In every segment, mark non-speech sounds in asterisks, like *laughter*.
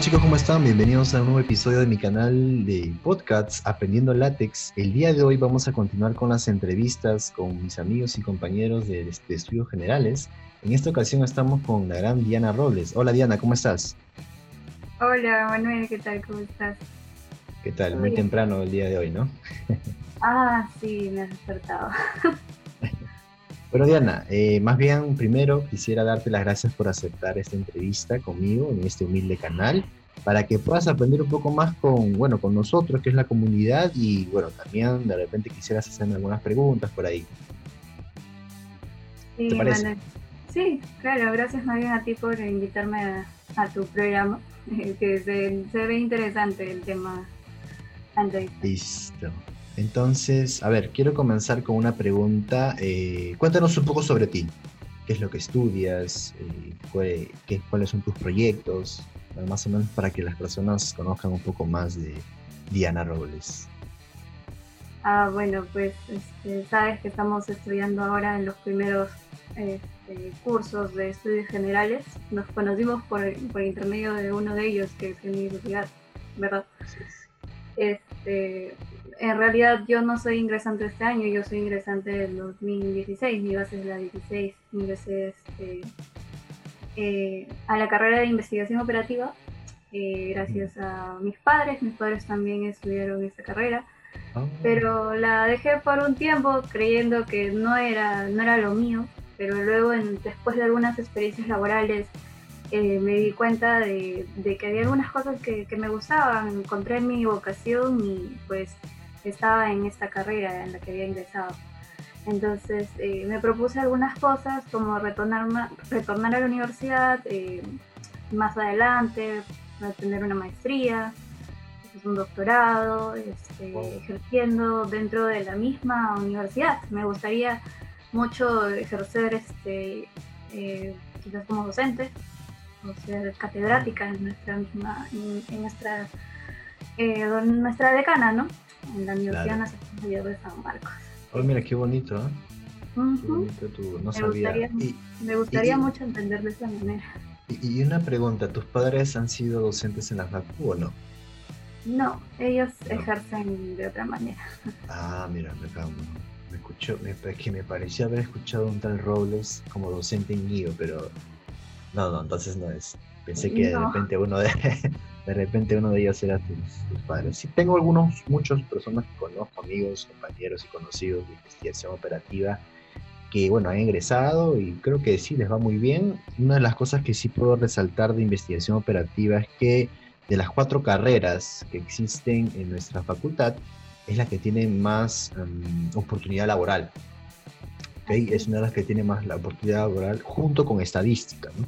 Hola chicos, ¿cómo están? Bienvenidos a un nuevo episodio de mi canal de podcasts Aprendiendo Látex. El día de hoy vamos a continuar con las entrevistas con mis amigos y compañeros de, de estudios generales. En esta ocasión estamos con la gran Diana Robles. Hola Diana, ¿cómo estás? Hola Manuel, ¿qué tal? ¿Cómo estás? ¿Qué tal? Muy temprano el día de hoy, ¿no? ah, sí, me has despertado. *laughs* Bueno, Diana, eh, más bien primero quisiera darte las gracias por aceptar esta entrevista conmigo en este humilde canal para que puedas aprender un poco más con, bueno, con nosotros, que es la comunidad, y bueno, también de repente quisieras hacerme algunas preguntas por ahí. Sí, ¿Te sí, claro, gracias más bien a ti por invitarme a, tu programa, *laughs* que se, se, ve interesante el tema. Listo. Entonces, a ver, quiero comenzar con una pregunta. Eh, cuéntanos un poco sobre ti. ¿Qué es lo que estudias? Eh, qué, ¿Cuáles son tus proyectos? Más o menos para que las personas conozcan un poco más de Diana Robles. Ah, bueno, pues este, sabes que estamos estudiando ahora en los primeros este, cursos de estudios generales. Nos conocimos por, por, intermedio de uno de ellos, que es mi universidad, ¿verdad? Este, en realidad yo no soy ingresante este año, yo soy ingresante del 2016, mi base es la 16, ingresé este, eh, a la carrera de investigación operativa eh, gracias a mis padres, mis padres también estudiaron esta carrera, ah. pero la dejé por un tiempo creyendo que no era, no era lo mío, pero luego después de algunas experiencias laborales eh, me di cuenta de, que había algunas cosas que, que, me gustaban, encontré mi vocación y pues estaba en esta carrera en la que había ingresado. Entonces eh, me propuse algunas cosas como retornar, retornar a la universidad eh, más adelante, tener una maestría, un doctorado, este, ejerciendo dentro de la misma universidad. Me gustaría mucho ejercer este, eh, quizás como docente o ser catedrática en nuestra misma, en, nuestra, nuestra decana, ¿no? en la Universidad Nacional de San Marcos. Oh, mira, qué bonito, ¿eh? bonito tú, no me sabía. Gustaría, me gustaría mucho entender de esa manera. Y, una pregunta, ¿tus padres han sido docentes en la facu o no? No, ellos ejercen de otra manera. Ah, mira, me, me escuchó, me, que me parecía haber escuchado un tal Robles como docente en guío, pero no, no, entonces no es. Pensé que de repente uno de, *laughs* de repente uno de ellos era tus, padres. Sí, tengo algunos, muchas personas que conozco, amigos, compañeros y conocidos de investigación operativa, que bueno, han ingresado y creo que sí les va muy bien. Una de las cosas que sí puedo resaltar de investigación operativa es que de las cuatro carreras que existen en nuestra facultad, es la que tiene más em, oportunidad laboral. Es una de las que tiene más la oportunidad laboral junto con estadística. ¿no?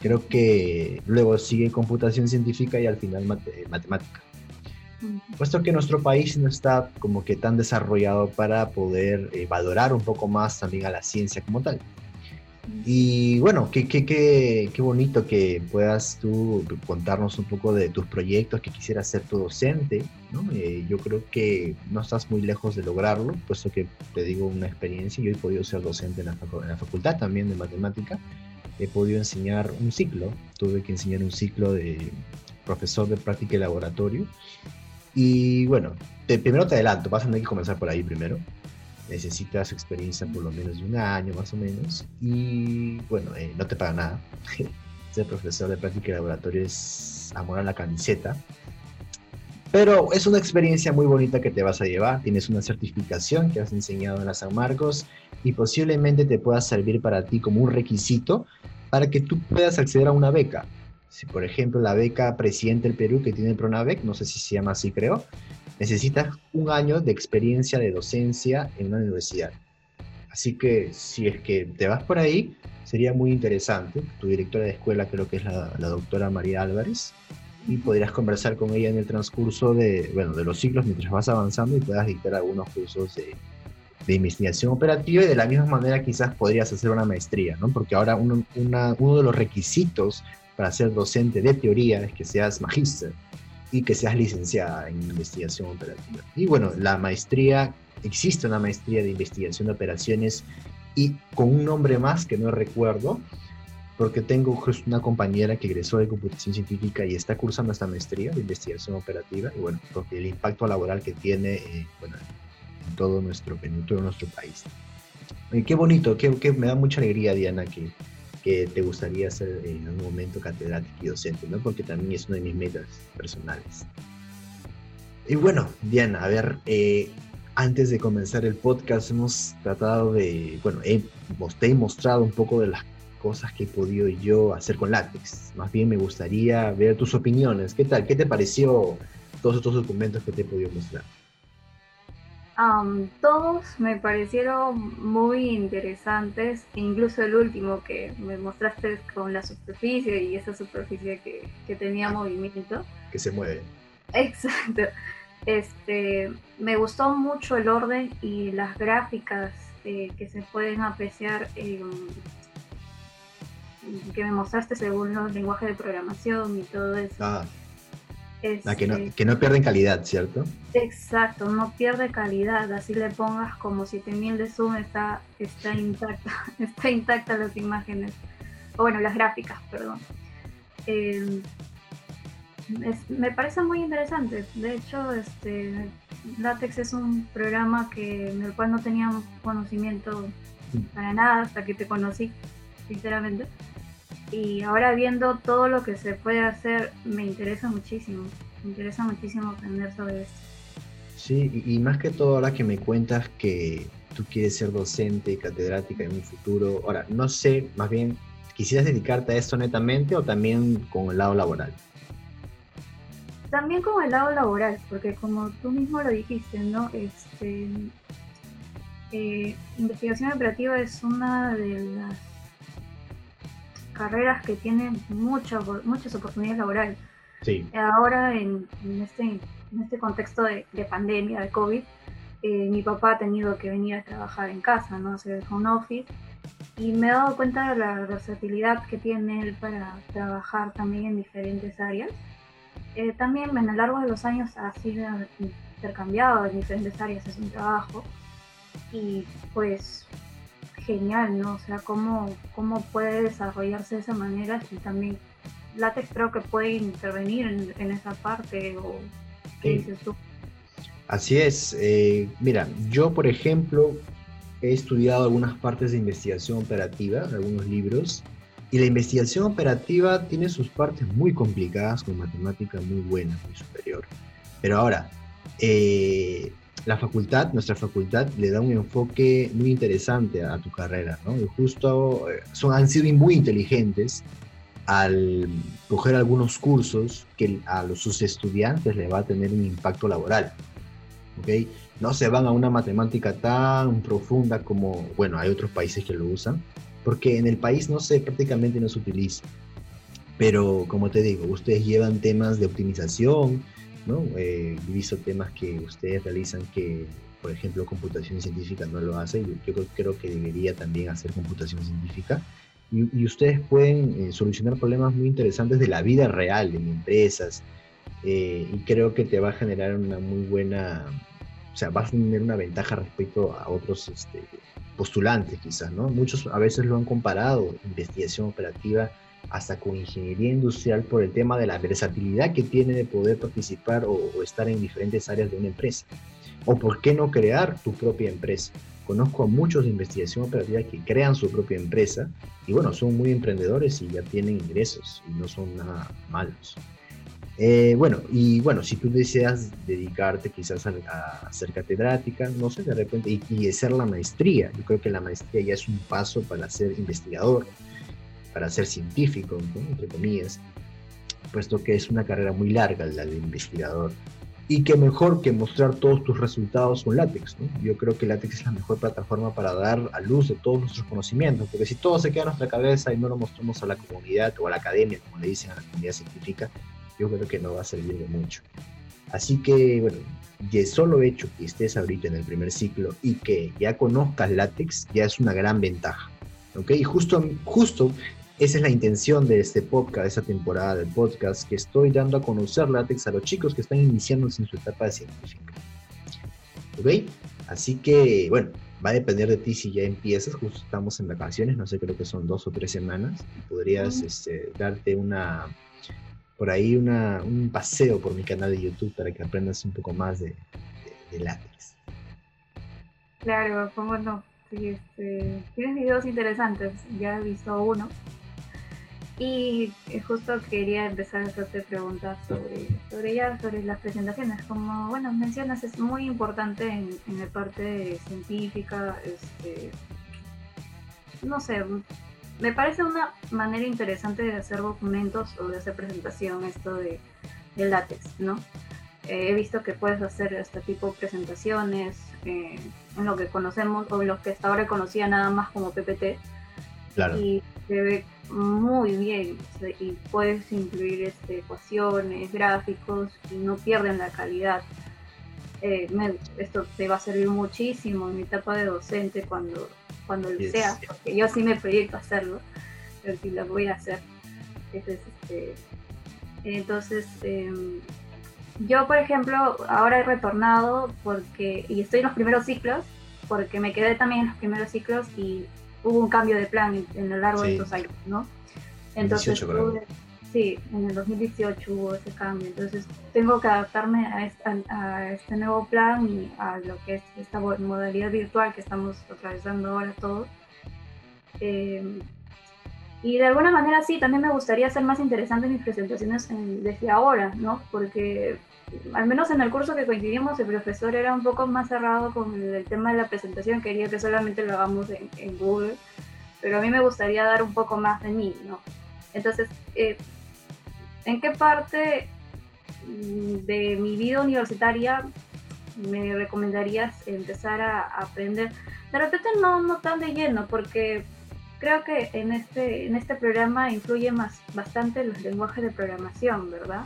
Creo que luego sigue computación científica y al final eh, matemática. Puesto que nuestro país no está como que tan desarrollado para poder eh, valorar un poco más también a la ciencia como tal. Y bueno, qué, qué, qué, qué, bonito que puedas tú contarnos un poco de tus proyectos, que quisieras ser tu docente. ¿no? Eh, yo creo que no estás muy lejos de lograrlo, puesto que te digo una experiencia. Yo he podido ser docente en la, en la facultad también de matemática he podido enseñar un ciclo, tuve que enseñar un ciclo de profesor de práctica y laboratorio. Y bueno, primero te adelanto, vas a tener que comenzar por ahí primero. Necesitas experiencia por lo menos de un año más o menos. Y bueno, eh, no te paga nada. *laughs* Ser profesor de práctica y laboratorio es amor a la camiseta. Pero es una experiencia muy bonita que te vas a llevar. Tienes una certificación que has enseñado en la San Marcos y posiblemente te pueda servir para ti como un requisito para que tú puedas acceder a una beca. Si, por ejemplo, la beca Presidente del Perú que tiene el Pronavec, no sé si se llama así, creo, necesitas un año de experiencia de docencia en una universidad. Así que si es que te vas por ahí, sería muy interesante. Tu directora de escuela creo que es la, la doctora María Álvarez y podrías conversar con ella en el transcurso de, bueno, de los ciclos mientras vas avanzando y puedas dictar algunos cursos de, de investigación operativa y de la misma manera quizás podrías hacer una maestría, ¿no? Porque ahora uno, uno de los requisitos para ser docente de teoría es que seas magíster y que seas licenciada en investigación operativa. Y bueno, la maestría, existe una maestría de investigación de operaciones y con un nombre más que no recuerdo, porque tengo una compañera que egresó de computación científica y está cursando esta maestría de investigación operativa, y bueno, porque el impacto laboral que tiene, eh, bueno, en todo nuestro, en todo nuestro país. Y qué bonito, qué, me da mucha alegría, Diana, que, que te gustaría ser en algún momento catedrático y docente, ¿no? Porque también es una de mis metas personales. Y bueno, Diana, a ver, eh, antes de comenzar el podcast hemos tratado de, bueno, te he mostrado un poco de las cosas que he podido yo hacer con látex. Más bien me gustaría ver tus opiniones. ¿Qué tal? ¿Qué te pareció todos estos documentos que te he podido mostrar? Todos me parecieron muy interesantes, incluso el último que me mostraste con la superficie y esa superficie que, que tenía movimiento. Que se mueve. Exacto. Este, me gustó mucho el orden y las gráficas eh, que se pueden apreciar que me mostraste según los lenguajes de programación y todo eso. Ah, que, no, este, que no pierden calidad, ¿cierto? Exacto, no pierde calidad. Así le pongas como 7000 de zoom, está, está intacta, *laughs* está intacta las imágenes. O bueno, las gráficas, perdón. Eh, me parece muy interesante. De hecho, este, LaTeX es un programa que, en el cual no tenía conocimiento para nada hasta que te conocí, sinceramente. Y ahora viendo todo lo que se puede hacer, me interesa muchísimo. Me interesa muchísimo aprender sobre esto. Sí, y, más que todo ahora que me cuentas que tú quieres ser docente, catedrática en un futuro. Ahora, no sé, más bien, ¿quisieras dedicarte a esto netamente o también con el lado laboral? También con el lado laboral, porque como tú mismo lo dijiste, ¿no? Este, eh, investigación operativa es una de las carreras que tienen muchas muchas oportunidades laborales. Sí. Ahora, en, este, en este contexto de, pandemia, de COVID, eh, mi papá ha tenido que venir a trabajar en casa, ¿no? Hacer home office. Y me he dado cuenta de la versatilidad que tiene él para trabajar también en diferentes áreas. Eh, también a lo largo de los años ha sido intercambiado en diferentes áreas de su trabajo y pues genial, ¿no? O sea, cómo, cómo puede desarrollarse de esa manera y también látex creo que puede intervenir en, esa parte o qué dices tú. Así es, eh, mira, yo por ejemplo he estudiado algunas partes de investigación operativa, algunos libros, y la investigación operativa tiene sus partes muy complicadas, con matemática muy buena, muy superior. Pero ahora, eh, la facultad, nuestra facultad, le da un enfoque muy interesante a, tu carrera, ¿no? Y justo eh, son, han sido muy inteligentes al coger algunos cursos que a los, sus estudiantes le va a tener un impacto laboral, ¿ok? No se van a una matemática tan profunda como, bueno, hay otros países que lo usan, porque en el país no sé, prácticamente no se utiliza. Pero como te digo, ustedes llevan temas de optimización, ¿no? Eh, he visto temas que ustedes realizan que, por ejemplo, computación científica no lo hace. Yo, creo que debería también hacer computación científica. Y, ustedes pueden eh, solucionar problemas muy interesantes de la vida real en empresas. Eh, y creo que te va a generar una muy buena, o sea, va a tener una ventaja respecto a otros este, postulantes quizás, ¿no? Muchos a veces lo han comparado, investigación operativa, hasta con ingeniería industrial por el tema de la versatilidad que tiene de poder participar o, estar en diferentes áreas de una empresa. O por qué no crear tu propia empresa. Conozco a muchos de investigación operativa que crean su propia empresa y bueno, son muy emprendedores y ya tienen ingresos y no son nada malos. Eh, bueno, y bueno, si tú deseas dedicarte quizás a, ser catedrática, no sé, de repente, y, y, hacer la maestría, yo creo que la maestría ya es un paso para ser investigador, para ser científico, entre comillas, puesto que es una carrera muy larga la de investigador. Y que mejor que mostrar todos tus resultados con látex. ¿no? Yo creo que látex es la mejor plataforma para dar a luz de todos nuestros conocimientos, porque si todo se queda en nuestra cabeza y no lo mostramos a la comunidad o a la academia, como le dicen a la comunidad científica, yo creo que no va a servir de mucho. Así que, bueno, y solo hecho que estés ahorita en el primer ciclo y que ya conozcas látex, ya es una gran ventaja. ¿Ok? Y justo, justo esa es la intención de este podcast, de esta temporada del podcast, que estoy dando a conocer látex a los chicos que están iniciándose en su etapa de científica. ¿Ok? Así que, bueno, va a depender de ti si ya empiezas, justo estamos en vacaciones, no sé, creo que son dos o tres semanas, podrías este, darte una, por ahí una, un paseo por mi canal de YouTube para que aprendas un poco más de, de, látex. Claro, cómo no. Sí, este, tienes videos interesantes, ya he visto uno y justo quería empezar a hacerte preguntas sobre, sobre ya, sobre las presentaciones. Como, bueno, mencionas, es muy importante en, en la parte científica, este, no sé, me parece una manera interesante de hacer documentos o de hacer presentación esto de, de látex, ¿no? Eh, he visto que puedes hacer este tipo de presentaciones eh, en lo que conocemos o en lo que hasta ahora conocía nada más como PPT. Claro. Y se ve muy bien y puedes incluir este, ecuaciones, gráficos y no pierden la calidad. Eh, esto te va a servir muchísimo en mi etapa de docente cuando, cuando lo sea, porque yo sí me proyecto hacerlo, pero sí lo voy a hacer. Entonces, este, entonces em, yo por ejemplo ahora he retornado porque, y estoy en los primeros ciclos, porque me quedé también en los primeros ciclos y hubo un cambio de plan en, lo largo de estos años, ¿no? Entonces, sí, en el 2018 hubo ese cambio, entonces tengo que adaptarme a este, nuevo plan y a lo que es esta modalidad virtual que estamos atravesando ahora todos. Eh, y de alguna manera sí, también me gustaría hacer más interesantes mis presentaciones desde ahora, ¿no? Porque al menos en el curso que coincidimos, el profesor era un poco más cerrado con el, tema de la presentación, quería que solamente lo hagamos en, Google, pero a mí me gustaría dar un poco más de mí, ¿no? Entonces, eh, ¿en qué parte mm, de mi vida universitaria me recomendarías empezar a, aprender? De repente no, no tan de lleno, porque creo que en este, en este programa influye más, bastante los lenguajes de programación, ¿verdad?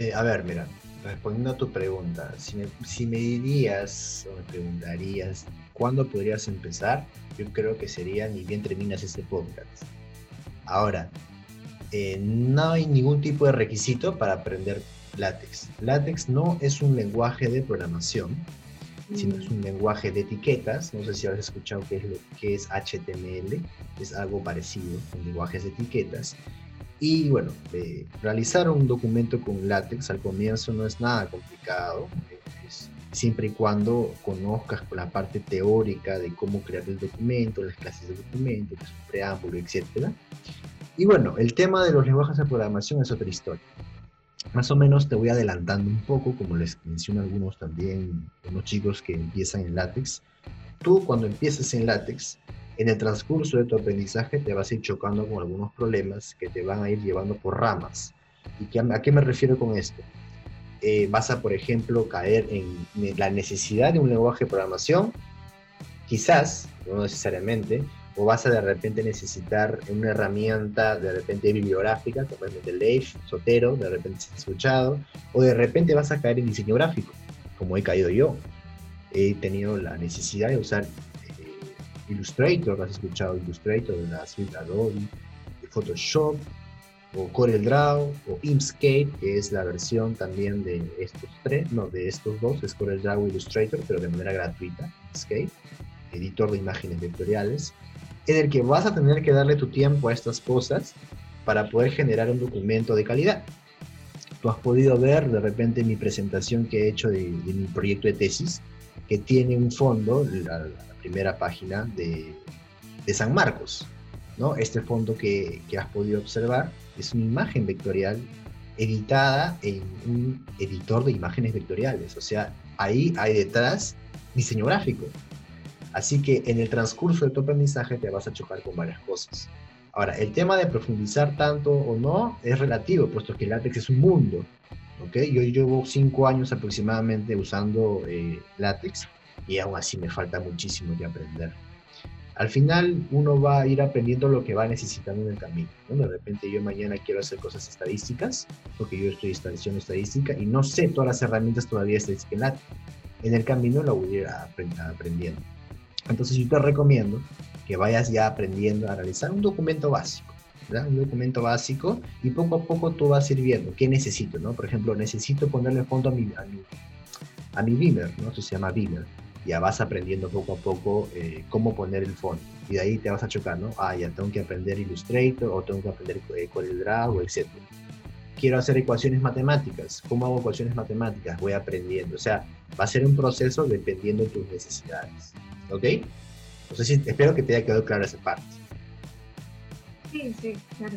Eh, a ver, mira, respondiendo a tu pregunta, si me, si me dirías o me preguntarías cuándo podrías empezar, yo creo que sería ni bien terminas este podcast. Ahora, eh, no hay ningún tipo de requisito para aprender látex. Látex no es un lenguaje de programación, sino es mm. un lenguaje de etiquetas. No sé si has escuchado qué es, lo, que es HTML, es algo parecido, con lenguajes de etiquetas. Y bueno, realizar un documento con látex al comienzo no es nada complicado, siempre y cuando conozcas la parte teórica de cómo crear el documento, las clases del documento, su preámbulo, etc. Y bueno, el tema de los lenguajes de programación es otra historia. Más o menos te voy adelantando un poco, como les menciono algunos también, unos chicos que empiezan en látex. Tú cuando empieces en látex, en el transcurso de tu aprendizaje te vas a ir chocando con algunos problemas que te van a ir llevando por ramas. ¿Y a qué me refiero con esto? Eh, vas a, por ejemplo, caer en la necesidad de un lenguaje de programación, quizás, no necesariamente, o vas a de repente necesitar una herramienta de repente bibliográfica, como es Leif, Sotero, de repente se ha escuchado, o de repente vas a caer en diseño gráfico, como he caído yo. He tenido la necesidad de usar Illustrator, has escuchado Illustrator de la suite Adobe, Photoshop, o CorelDRAW, o Inkscape, que es la versión también de estos tres, no, de estos dos, es CorelDRAW Illustrator, pero de manera gratuita, Inkscape, editor de imágenes vectoriales, en el que vas a tener que darle tu tiempo a estas cosas para poder generar un documento de calidad. Tú has podido ver de repente mi presentación que he hecho de, mi proyecto de tesis, que tiene un fondo, la, primera página de, San Marcos. ¿no? Este fondo que, has podido observar es una imagen vectorial editada en un editor de imágenes vectoriales. O sea, ahí hay detrás diseño gráfico. Así que en el transcurso de tu aprendizaje te vas a chocar con varias cosas. Ahora, el tema de profundizar tanto o no es relativo, puesto que el látex es un mundo. ¿okay? Yo llevo cinco años aproximadamente usando eh, látex y aún así me falta muchísimo de aprender. Al final uno va a ir aprendiendo lo que va necesitando en el camino. De repente yo mañana quiero hacer cosas estadísticas, porque yo estoy haciendo estadística y no sé todas las herramientas todavía estadística en el camino lo voy a ir aprendiendo. Entonces yo te recomiendo que vayas ya aprendiendo a realizar un documento básico. un documento básico y poco a poco tú vas a ir viendo qué necesito, ¿no? Por ejemplo, necesito ponerle fondo a mi, a mi, a mi Beamer, ¿no? Eso se llama Beamer ya vas aprendiendo poco a poco eh, cómo poner el fondo. Y de ahí te vas a chocar, ¿no? Ah, ya tengo que aprender Illustrator o tengo que aprender CorelDRAW, o etc. Quiero hacer ecuaciones matemáticas. ¿Cómo hago ecuaciones matemáticas? Voy aprendiendo. O sea, va a ser un proceso dependiendo de tus necesidades. ¿Ok? Entonces, espero que te haya quedado clara esa parte. Sí, sí, claro.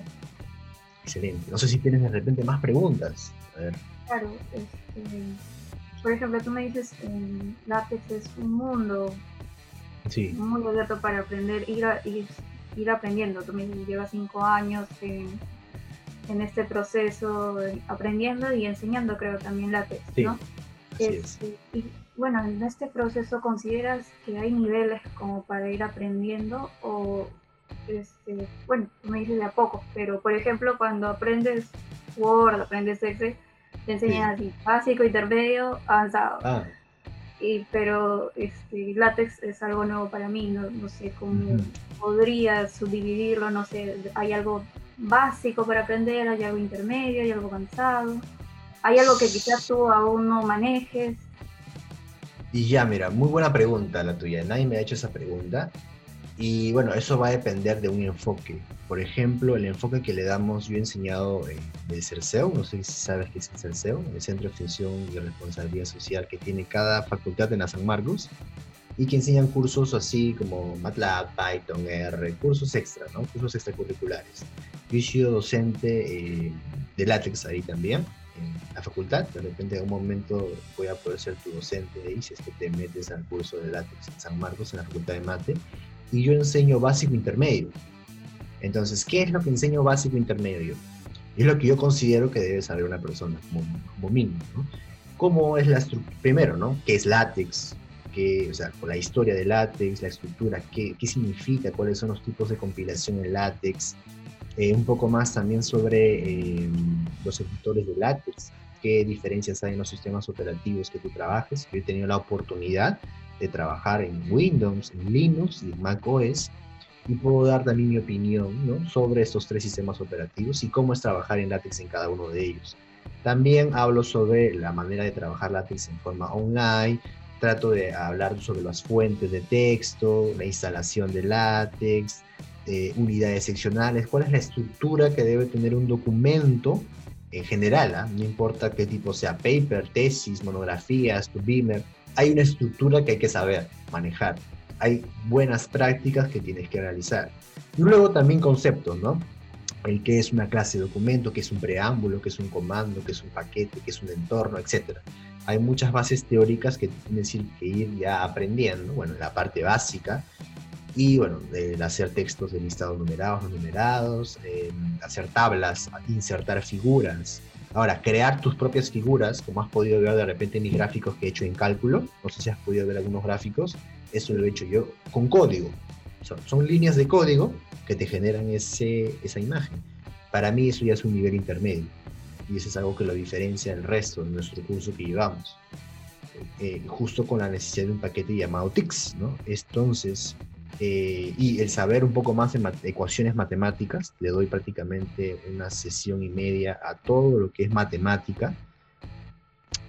Excelente. No sé si tienes de repente más preguntas. A ver. Claro, este, por ejemplo, tú me dices, eh, látex es un mundo sí. muy abierto para aprender, ir, ir, ir aprendiendo. Tú me llevas cinco años en, en, este proceso, aprendiendo y enseñando, creo, también látex, ¿no? Este, y bueno, en este proceso, ¿consideras que hay niveles como para ir aprendiendo o, este, bueno, me dices de a poco, pero por ejemplo, cuando aprendes Word, aprendes Excel, te enseñan así, básico, intermedio, avanzado. Ah. Y, pero este, látex es algo nuevo para mí, no, no sé cómo podría subdividirlo, no sé, hay algo básico para aprender, hay algo intermedio, hay algo avanzado, hay algo que quizás tú aún no manejes. Y ya, mira, muy buena pregunta la tuya, nadie me ha hecho esa pregunta. Y bueno, eso va a depender de un enfoque. Por ejemplo, el enfoque que le damos, yo he enseñado en el CERCEO, no sé si sabes qué es el CERCEO, el Centro de Extensión y Responsabilidad Social que tiene cada facultad en la San Marcos, y que enseñan cursos así como MATLAB, Python, R, cursos extra, ¿no? Cursos extracurriculares. Yo he sido docente eh, de látex ahí también, en la facultad, de repente en un momento voy a poder ser tu docente ahí si es que te metes al curso de látex en San Marcos, en la facultad de mate, y yo enseño básico intermedio. Entonces, ¿qué es lo que enseño básico intermedio? Es lo que yo considero que debe saber una persona como, mínimo, ¿no? ¿Cómo es la estructura? Primero, ¿no? ¿Qué es látex? ¿Qué, o sea, la historia de látex, la estructura, qué, qué significa, cuáles son los tipos de compilación en látex, eh, un poco más también sobre eh, los editores de látex, qué diferencias hay en los sistemas operativos que tú trabajes. Yo he tenido la oportunidad de trabajar en Windows, en Linux y en Mac OS y puedo dar también mi opinión sobre estos tres sistemas operativos y cómo es trabajar en látex en cada uno de ellos. También hablo sobre la manera de trabajar látex en forma online, trato de hablar sobre las fuentes de texto, la instalación de látex, eh, unidades seccionales, cuál es la estructura que debe tener un documento en general, ¿ah? no importa qué tipo sea, paper, tesis, monografías, beamer, hay una estructura que hay que saber manejar. Hay buenas prácticas que tienes que realizar. Y luego también conceptos, ¿no? El que es una clase de documento, que es un preámbulo, que es un comando, que es un paquete, que es un entorno, etc. Hay muchas bases teóricas que tienes que ir ya aprendiendo, bueno, en la parte básica, y bueno, de hacer textos de listados numerados, no numerados, eh, hacer tablas, insertar figuras, Ahora, crear tus propias figuras, como has podido ver de repente en mis gráficos que he hecho en cálculo, no sé si has podido ver algunos gráficos, eso lo he hecho yo con código. Son, líneas de código que te generan esa imagen. Para mí eso ya es un nivel intermedio y eso es algo que lo diferencia del resto de nuestro curso que llevamos. Eh, justo con la necesidad de un paquete llamado TIX, ¿no? Entonces, eh, y el saber un poco más de ecuaciones matemáticas, le doy prácticamente una sesión y media a todo lo que es matemática,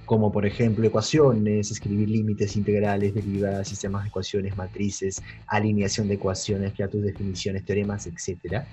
como por ejemplo ecuaciones, escribir límites integrales, derivadas, sistemas de ecuaciones, matrices, alineación de ecuaciones, crear tus definiciones, teoremas, etc.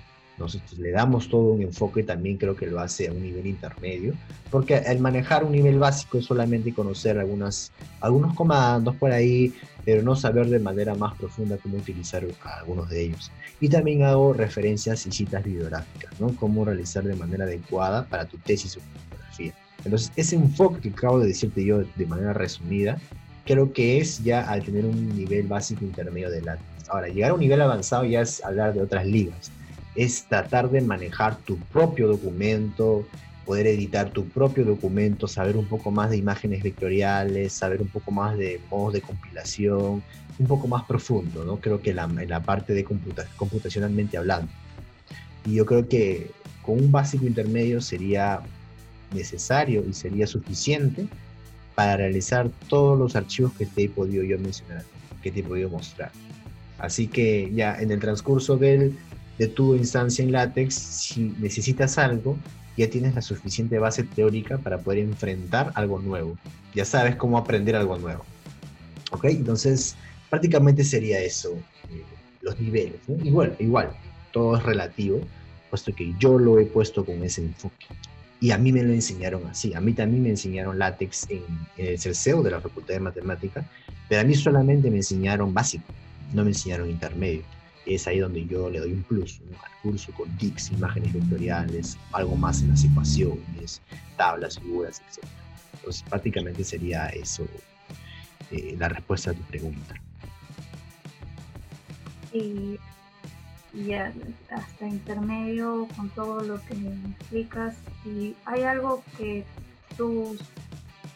Nosotros le damos todo un enfoque, también creo que lo hace a un nivel intermedio, porque al manejar un nivel básico es solamente conocer algunas, algunos comandos por ahí, pero no saber de manera más profunda cómo utilizar algunos de ellos. Y también hago referencias y citas bibliográficas, ¿no? Cómo realizar de manera adecuada para tu tesis o fotografía. Entonces, ese enfoque que acabo de decirte yo de manera resumida, creo que es ya al tener un nivel básico intermedio de látex. Ahora, llegar a un nivel avanzado ya es hablar de otras ligas. Es tratar de manejar tu propio documento, poder editar tu propio documento, saber un poco más de imágenes vectoriales, saber un poco más de modos de compilación, un poco más profundo, ¿no? Creo que la, la parte de computacionalmente hablando. Y yo creo que con un básico intermedio sería necesario y sería suficiente para realizar todos los archivos que te he podido yo mencionar, que te he podido mostrar. Así que ya en el transcurso del, de tu instancia en látex, si necesitas algo, ya tienes la suficiente base teórica para poder enfrentar algo nuevo. Ya sabes cómo aprender algo nuevo. ¿Ok? Entonces, prácticamente sería eso, eh, los niveles. Igual, igual, todo es relativo, puesto que yo lo he puesto con ese enfoque. Y a mí me lo enseñaron así. A mí también me enseñaron látex en, el CERCEO de la Facultad de Matemática, pero a mí solamente me enseñaron básico, no me enseñaron intermedio. Es ahí donde yo le doy un plus al curso con TICs, imágenes vectoriales, algo más en las ecuaciones, tablas, figuras, etc. Entonces, prácticamente sería eso eh, la respuesta a tu pregunta. Y ya hasta intermedio con todo lo que me explicas y hay algo que tú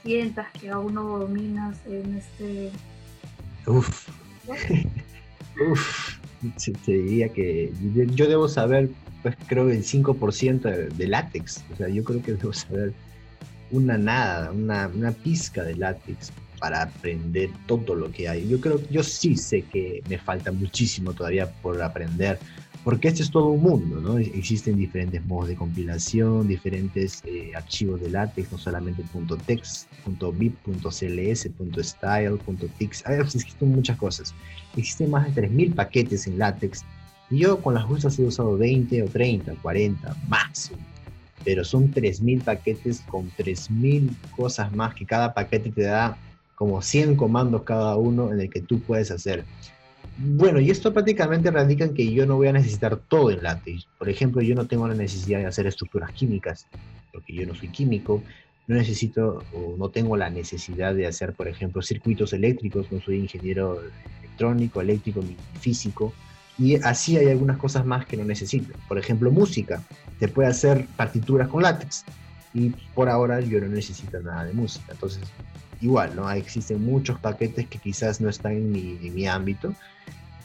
sientas que aún no dominas en este Uf. *laughs* Uf. Te diría que yo debo saber, pues creo el 5% de, de, látex. O sea, yo creo que debo saber una nada, una, una pizca de látex para aprender todo lo que hay. Yo creo, yo sí sé que me falta muchísimo todavía por aprender, porque este es todo un mundo, ¿no? Existen diferentes modos de compilación, diferentes eh, archivos de látex, no solamente .text, .bip, .cls, .style, .tix, existen muchas cosas. Existen más de 3.000 paquetes en látex y yo con las justas he usado 20 o 30, 40 máximo. Pero son 3.000 paquetes con 3.000 cosas más que cada paquete te da como 100 comandos cada uno en el que tú puedes hacer. Bueno, y esto prácticamente radica en que yo no voy a necesitar todo en látex. Por ejemplo, yo no tengo la necesidad de hacer estructuras químicas, porque yo no soy químico. No necesito o no tengo la necesidad de hacer, por ejemplo, circuitos eléctricos. No soy ingeniero electrónico, eléctrico ni físico. Y así hay algunas cosas más que no necesito. Por ejemplo, música. Te puede hacer partituras con látex. Y por ahora yo no necesito nada de música. Entonces, igual, ¿no? Existen muchos paquetes que quizás no están en mi, ámbito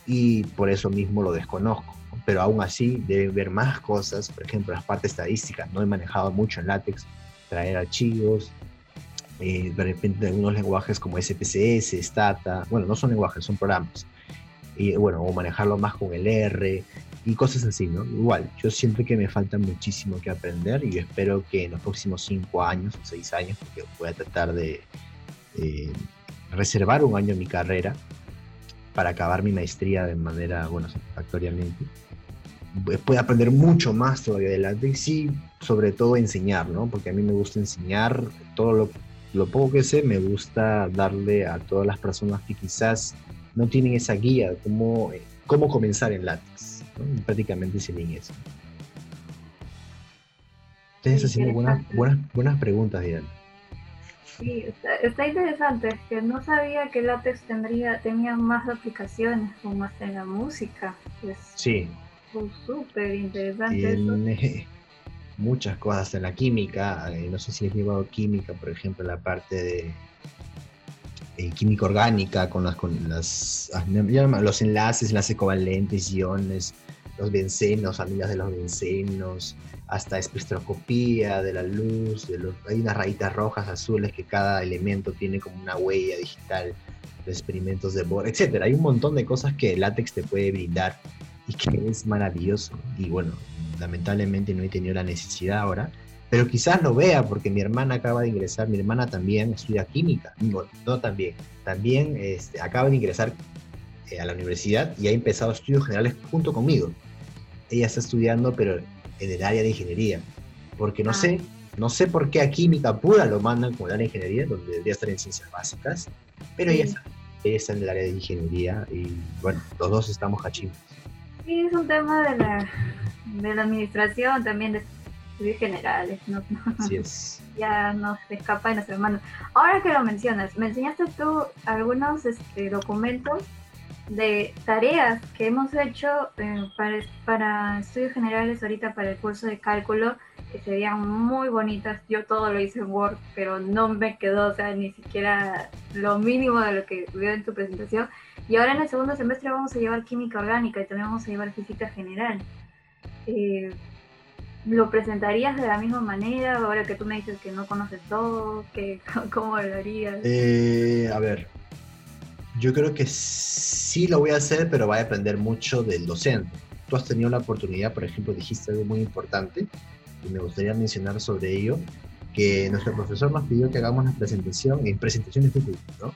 y por eso mismo lo desconozco. Pero aún así deben ver más cosas, por ejemplo, las partes estadísticas. No he manejado mucho en látex, traer archivos, eh, de repente algunos lenguajes como SPSS, Stata, bueno, no son lenguajes, son programas. Y bueno, o manejarlo más con el R y cosas así, ¿no? Igual, yo siento que me falta muchísimo que aprender y yo espero que en los próximos cinco años o seis años, porque voy a tratar de, eh, reservar un año en mi carrera para acabar mi maestría de manera, bueno, satisfactoriamente. Puedo aprender mucho más todavía adelante y sí, sobre todo enseñar, ¿no? Porque a mí me gusta enseñar todo lo, lo poco que sé, me gusta darle a todas las personas que quizás no tienen esa guía de cómo, cómo comenzar en látex. ¿no? Prácticamente sería eso. Ustedes haciendo buenas, buenas, buenas preguntas, Diana. Sí, está, interesante, que no sabía que látex tendría, tenía más aplicaciones como hasta en la música. Pues, sí. Súper interesante eso. *laughs* Muchas cosas en la química, eh, no sé si has llevado química, por ejemplo, la parte de eh, química orgánica con las, con las ah, los enlaces, enlaces covalentes, iones, los bencenos, amigas de los bencenos, hasta espectroscopía de la luz, de los, hay unas rayitas rojas, azules, que cada elemento tiene como una huella digital, de experimentos de Bohr, etc. Hay un montón de cosas que el látex te puede brindar y que es maravilloso. Y bueno, lamentablemente no he tenido la necesidad ahora, pero quizás lo vea porque mi hermana acaba de ingresar, mi hermana también estudia química, no, no también, también este, acaba de ingresar eh, a la universidad y ha empezado estudios generales junto conmigo. Ella está estudiando, pero en el área de ingeniería, porque no ah. sé, no sé por qué a química pura lo mandan como el área de ingeniería, donde debería estar en ciencias básicas, pero ella, está, en el área de ingeniería y bueno, los dos estamos hachimos. Sí, es un tema de la, de la administración, también de estudios generales, ¿no? Así es. *laughs* ya nos escapa de nuestras manos. Ahora que lo mencionas, me enseñaste tú algunos este, documentos de tareas que hemos hecho eh, para, para, estudios generales ahorita para el curso de cálculo que serían muy bonitas. Yo todo lo hice en Word, pero no me quedó, o sea, ni siquiera lo mínimo de lo que veo en tu presentación. Y ahora en el segundo semestre vamos a llevar química orgánica y también vamos a llevar física general. Eh, ¿Lo presentarías de la misma manera ahora que tú me dices que no conoces todo? Que, *laughs* ¿Cómo lo harías? Eh, a ver, yo creo que sí lo voy a hacer, pero va a depender mucho del docente. Tú has tenido la oportunidad, por ejemplo, dijiste algo muy importante y me gustaría mencionar sobre ello, que nuestro profesor nos pidió que hagamos una presentación en presentaciones públicas, ¿no?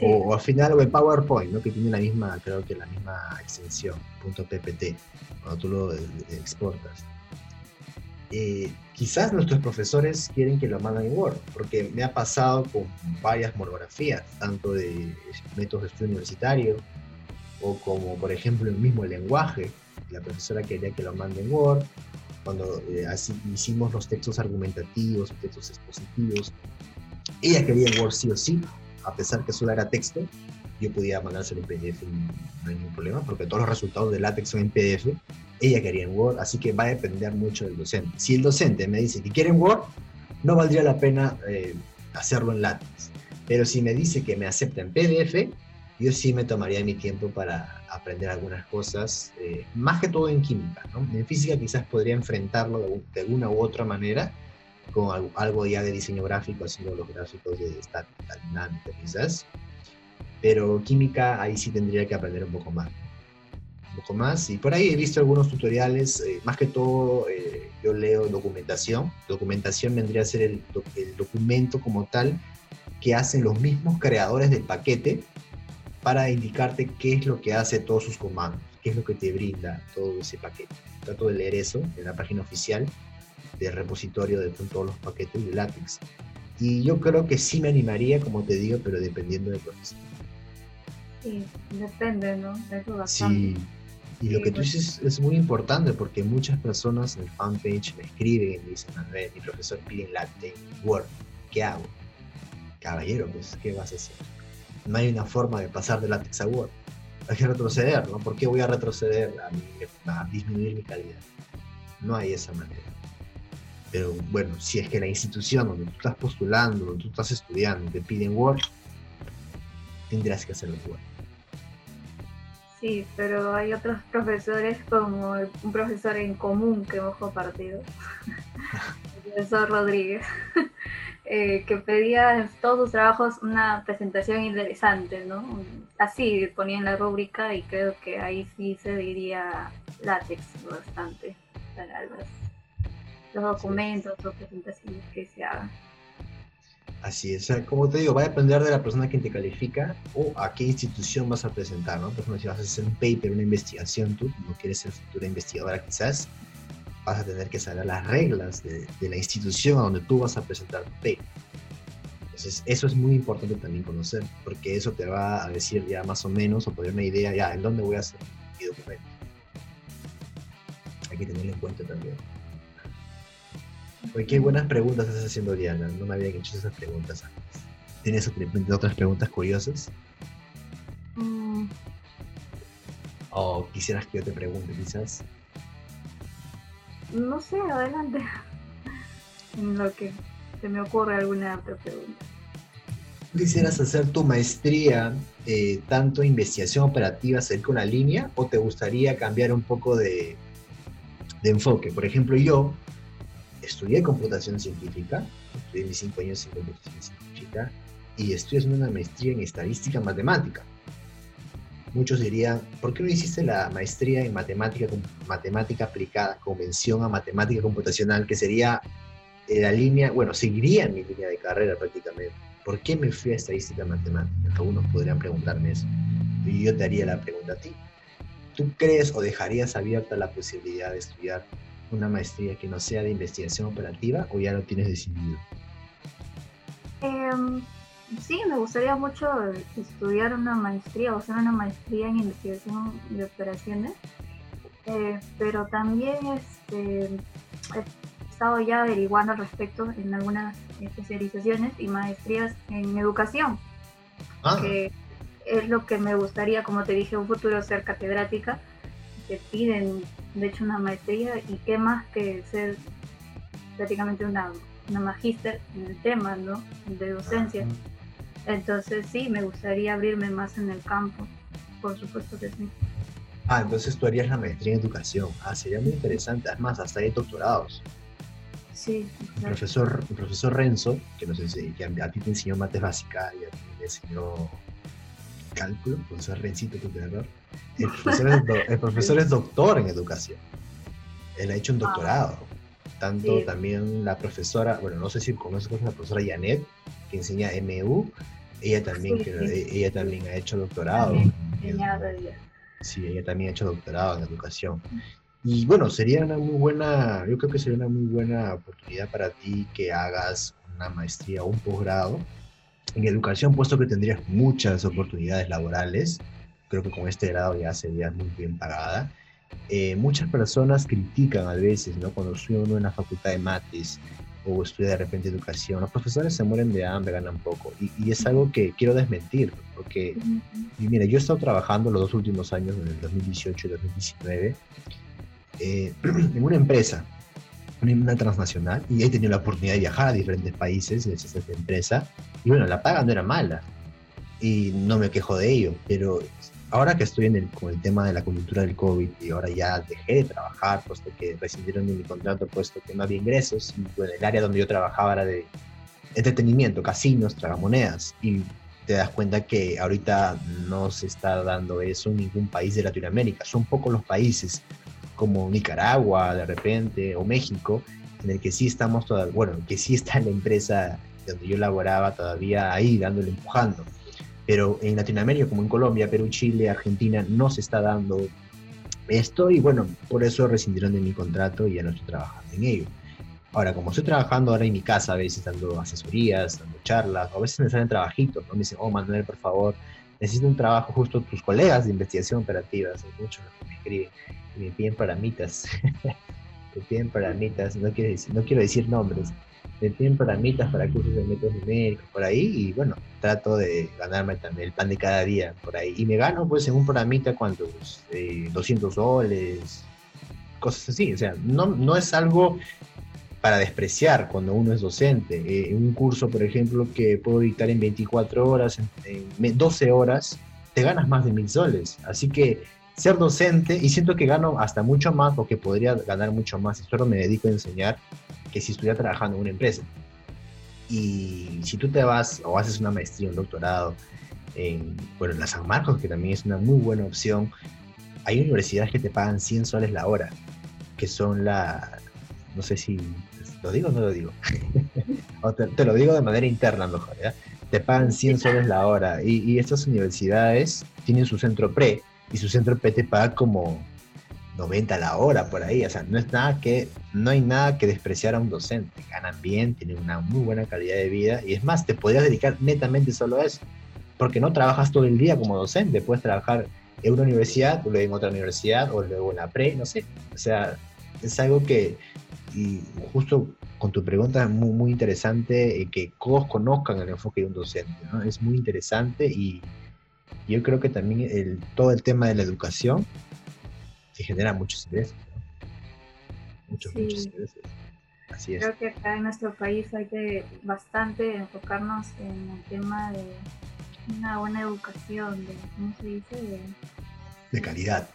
O, al final o el PowerPoint, ¿no? que tiene la misma, creo que la misma extensión, .ppt, cuando tú lo exportas. Eh, quizás nuestros profesores quieren que lo manden en Word, porque me ha pasado con varias monografías, tanto de métodos de estudio universitario, o como por ejemplo el mismo lenguaje, la profesora quería que lo mande en Word, cuando eh, así hicimos los textos argumentativos, textos expositivos, ella quería en Word sí o sí, a pesar que solo era texto, yo podía mandárselo en PDF, no hay ningún problema, porque todos los resultados de LaTeX son en PDF, ella quería en Word, así que va a depender mucho del docente. Si el docente me dice que quiere en Word, no valdría la pena eh, hacerlo en LaTeX. Pero si me dice que me acepta en PDF, yo sí me tomaría mi tiempo para aprender algunas cosas, eh, más que todo en química. En física quizás podría enfrentarlo de, alguna u otra manera, con algo, ya de diseño gráfico, haciendo los gráficos de estática dinámica quizás. Pero química ahí sí tendría que aprender un poco más un poco más. Y por ahí he visto algunos tutoriales, eh, más que todo eh, yo leo documentación. Documentación vendría a ser el, documento como tal que hacen los mismos creadores del paquete para indicarte qué es lo que hace todos sus comandos, qué es lo que te brinda todo ese paquete. Trato de leer eso en la página oficial del repositorio de todos los paquetes de látex. Y yo creo que sí me animaría, como te digo, pero dependiendo del profesor. Sí, depende, ¿no? Sí, y lo que tú dices es muy importante porque muchas personas en el fanpage me escriben y dicen, ver, mi profesor pide en Word, ¿qué hago? Caballero, pues, ¿qué vas a hacer? No hay una forma de pasar de látex a Word. Hay que retroceder, ¿no? ¿Por qué voy a retroceder a, a disminuir mi calidad? No hay esa manera. Pero bueno, si es que la institución donde tú estás postulando, donde tú estás estudiando, te piden Word, tendrás que hacerlo Word. Sí, pero hay otros profesores como un profesor en común que hemos compartido, *laughs* el profesor Rodríguez, *laughs* eh, que pedía en todos sus trabajos una presentación interesante, ¿no? Así ponía en la rúbrica y creo que ahí sí se diría látex bastante para los, los documentos o presentaciones que se hagan. Así es, como te digo, va a depender de la persona que te califica o a qué institución vas a presentar, ¿no? Por ejemplo, si vas a hacer un paper, una investigación, tú no quieres ser futura investigadora quizás, vas a tener que saber las reglas de, la institución a donde tú vas a presentar tu paper. Entonces, eso es muy importante también conocer, porque eso te va a decir ya más o menos, o poner una idea ya en dónde voy a hacer mi documento. Hay que tenerlo en cuenta también. Oye, qué buenas preguntas estás haciendo, Diana. No me habían hecho esas preguntas antes. ¿Tienes otras preguntas curiosas? Mm. ¿O quisieras que yo te pregunte, quizás? No sé, adelante. En lo que se me ocurre alguna otra pregunta. ¿Quisieras hacer tu maestría eh, tanto investigación operativa cerca de una línea o te gustaría cambiar un poco de, de enfoque? Por ejemplo, yo estudié computación científica, estudié mis cinco años en computación científica y estoy haciendo una maestría en estadística matemática. Muchos dirían, ¿por qué no hiciste la maestría en matemática, matemática aplicada, convención a matemática computacional, que sería la línea, bueno, seguiría mi línea de carrera prácticamente? ¿Por qué me fui a estadística matemática? Algunos podrían preguntarme eso. Y yo te haría la pregunta a ti. ¿Tú crees o dejarías abierta la posibilidad de estudiar una maestría que no sea de investigación operativa o ya lo tienes decidido? Em, sí, me gustaría mucho estudiar una maestría o hacer una maestría en investigación de operaciones, eh, pero también este, he estado ya averiguando al respecto en algunas especializaciones y maestrías en educación, ah. que es lo que me gustaría, como te dije, un futuro ser catedrática, que piden de hecho una maestría y qué más que ser prácticamente una, una magíster en el tema, ¿no? De docencia. Entonces sí, me gustaría abrirme más en el campo, por supuesto que sí. Ah, entonces tú harías la maestría en educación. Ah, sería muy interesante. Además, hasta hay doctorados. Sí. El profesor, el profesor Renzo, que, no sé, que a ti te enseñó mates básica y a ti te enseñó cálculo, profesor Rencito tuteador, el profesor, es, el profesor es doctor en educación. Él ha hecho un doctorado. Tanto también la profesora, bueno, no sé si conoces la profesora Janet, que enseña MU, Ella también, ella también ha hecho doctorado. sí, ella también ha hecho doctorado en educación. Y bueno, sería una muy buena, yo creo que sería una muy buena oportunidad para ti que hagas una maestría o un posgrado en educación, puesto que tendrías muchas oportunidades laborales. Creo que con este grado ya sería muy bien pagada. Eh, muchas personas critican a veces, ¿no? Cuando estudia uno en la facultad de mates o estudia de repente educación, los profesores se mueren de hambre, ganan poco. Y, es algo que quiero desmentir, porque, mira, yo he estado trabajando los dos últimos años, en el 2018 y 2019, eh, *clears throat* en una empresa, una transnacional, y he tenido la oportunidad de viajar a diferentes países gracias a esta empresa, y bueno, la paga no era mala, y no me quejo de ello, pero ahora que estoy en el, con el tema de la coyuntura del COVID y ahora ya dejé de trabajar, puesto que rescindieron mi contrato, puesto que no había ingresos, y bueno, el área donde yo trabajaba era de entretenimiento, casinos, tragamonedas, y te das cuenta que ahorita no se está dando eso en ningún país de Latinoamérica. Son pocos los países como Nicaragua de repente o México, en el que sí estamos todavía, bueno, que sí está la empresa donde yo laboraba todavía ahí dándole empujando. Pero en Latinoamérica, como en Colombia, Perú, Chile, Argentina, no se está dando esto y bueno, por eso rescindieron de mi contrato y ya no estoy trabajando en ello. Ahora, como estoy trabajando ahora en mi casa, a veces dando asesorías, dando charlas, o a veces me salen trabajitos, ¿no? Me dicen, oh, Manuel, por favor, necesito un trabajo justo tus colegas de investigación operativa, hay muchos que me escriben y me piden paramitas, *laughs* me piden paramitas, no quiero decir, no quiero decir nombres, me piden paramitas para cursos de métodos numéricos por ahí y bueno, trato de ganarme también el pan de cada día por ahí. Y me gano pues en un paramita cuantos, eh, 200 soles, cosas así, o sea, no, no es algo para despreciar cuando uno es docente. Eh, en un curso, por ejemplo, que puedo dictar en 24 horas, en, 12 horas, te ganas más de mil soles. Así que ser docente, y siento que gano hasta mucho más, porque podría ganar mucho más si solo me dedico a enseñar, que si estuviera trabajando en una empresa. Y si tú te vas o haces una maestría, un doctorado, en, bueno, en la San Marcos, que también es una muy buena opción, hay universidades que te pagan 100 soles la hora, que son la, no sé si ¿Lo digo o no lo digo? *laughs* te, lo digo de manera interna mejor, ¿ya? Te pagan 100 soles la hora. Y, estas universidades tienen su centro pre y su centro pre te paga como 90 la hora por ahí, o sea, no es nada que, no hay nada que despreciar a un docente, ganan bien, tienen una muy buena calidad de vida. Y es más, te podrías dedicar netamente solo a eso, porque no trabajas todo el día como docente, puedes trabajar en una universidad, luego en otra universidad, o luego en la pre, no sé, o sea, es algo que y justo con tu pregunta es muy, muy interesante eh, que todos conozcan el enfoque de un docente, ¿no? Es muy interesante y yo creo que también el, todo el tema de la educación se genera muchos ingresos, Muchos, muchos ingresos. Así es. Creo que acá en nuestro país hay que bastante enfocarnos en el tema de una buena educación, de, ¿cómo se dice? De, de calidad.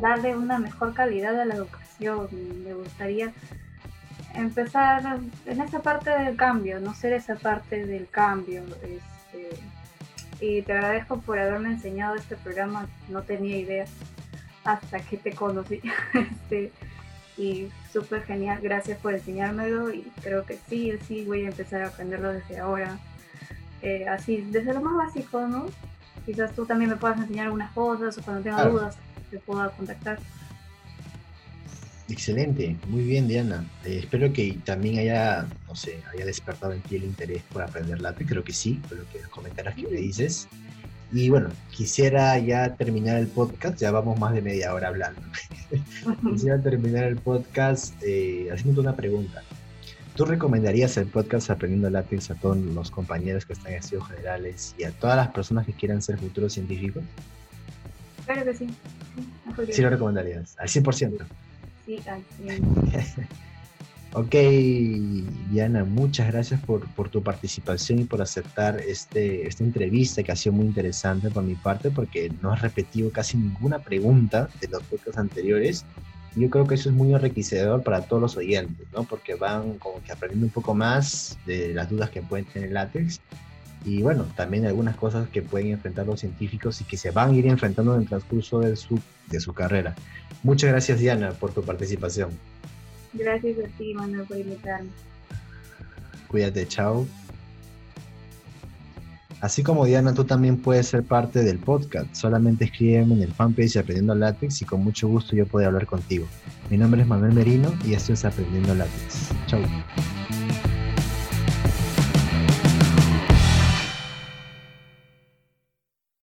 Darle una mejor calidad a la educación. Me gustaría empezar en esa parte del cambio, no ser esa parte del cambio. Este, y te agradezco por haberme enseñado este programa, no tenía idea hasta que te conocí. *laughs* este, y súper genial, gracias por enseñármelo y creo que sí, sí, voy a empezar a aprenderlo desde ahora. Eh, así, desde lo más básico, ¿no? Quizás tú también me puedas enseñar algunas cosas o cuando tenga dudas te pueda contactar. Excelente, muy bien Diana. Eh, espero que también haya, no sé, haya despertado en ti el interés por aprender lápiz, creo que sí, por lo que comentarás que me dices. Y bueno, quisiera ya terminar el podcast, ya vamos más de media hora hablando. *laughs* quisiera terminar el podcast eh, haciéndote una pregunta. ¿Tú recomendarías el podcast Aprendiendo Lápiz a todos los compañeros que están en estudios generales y a todas las personas que quieran ser futuros científicos? Claro que sí. Sí, lo recomendarías, al 100%. Sí, *laughs* Ok, Diana, muchas gracias por, por, tu participación y por aceptar este, esta entrevista que ha sido muy interesante por mi parte porque no has repetido casi ninguna pregunta de los podcasts anteriores. Yo creo que eso es muy enriquecedor para todos los oyentes, ¿no? Porque van como que aprendiendo un poco más de las dudas que pueden tener látex y bueno, también algunas cosas que pueden enfrentar los científicos y que se van a ir enfrentando en el transcurso de su, de su carrera. Muchas gracias Diana por tu participación. Gracias a ti Manuel por invitarme. Cuídate, chao. Así como Diana, tú también puedes ser parte del podcast. Solamente escríbeme en el fanpage Aprendiendo Látex y con mucho gusto yo puedo hablar contigo. Mi nombre es Manuel Merino y esto es Aprendiendo Látex. Chau.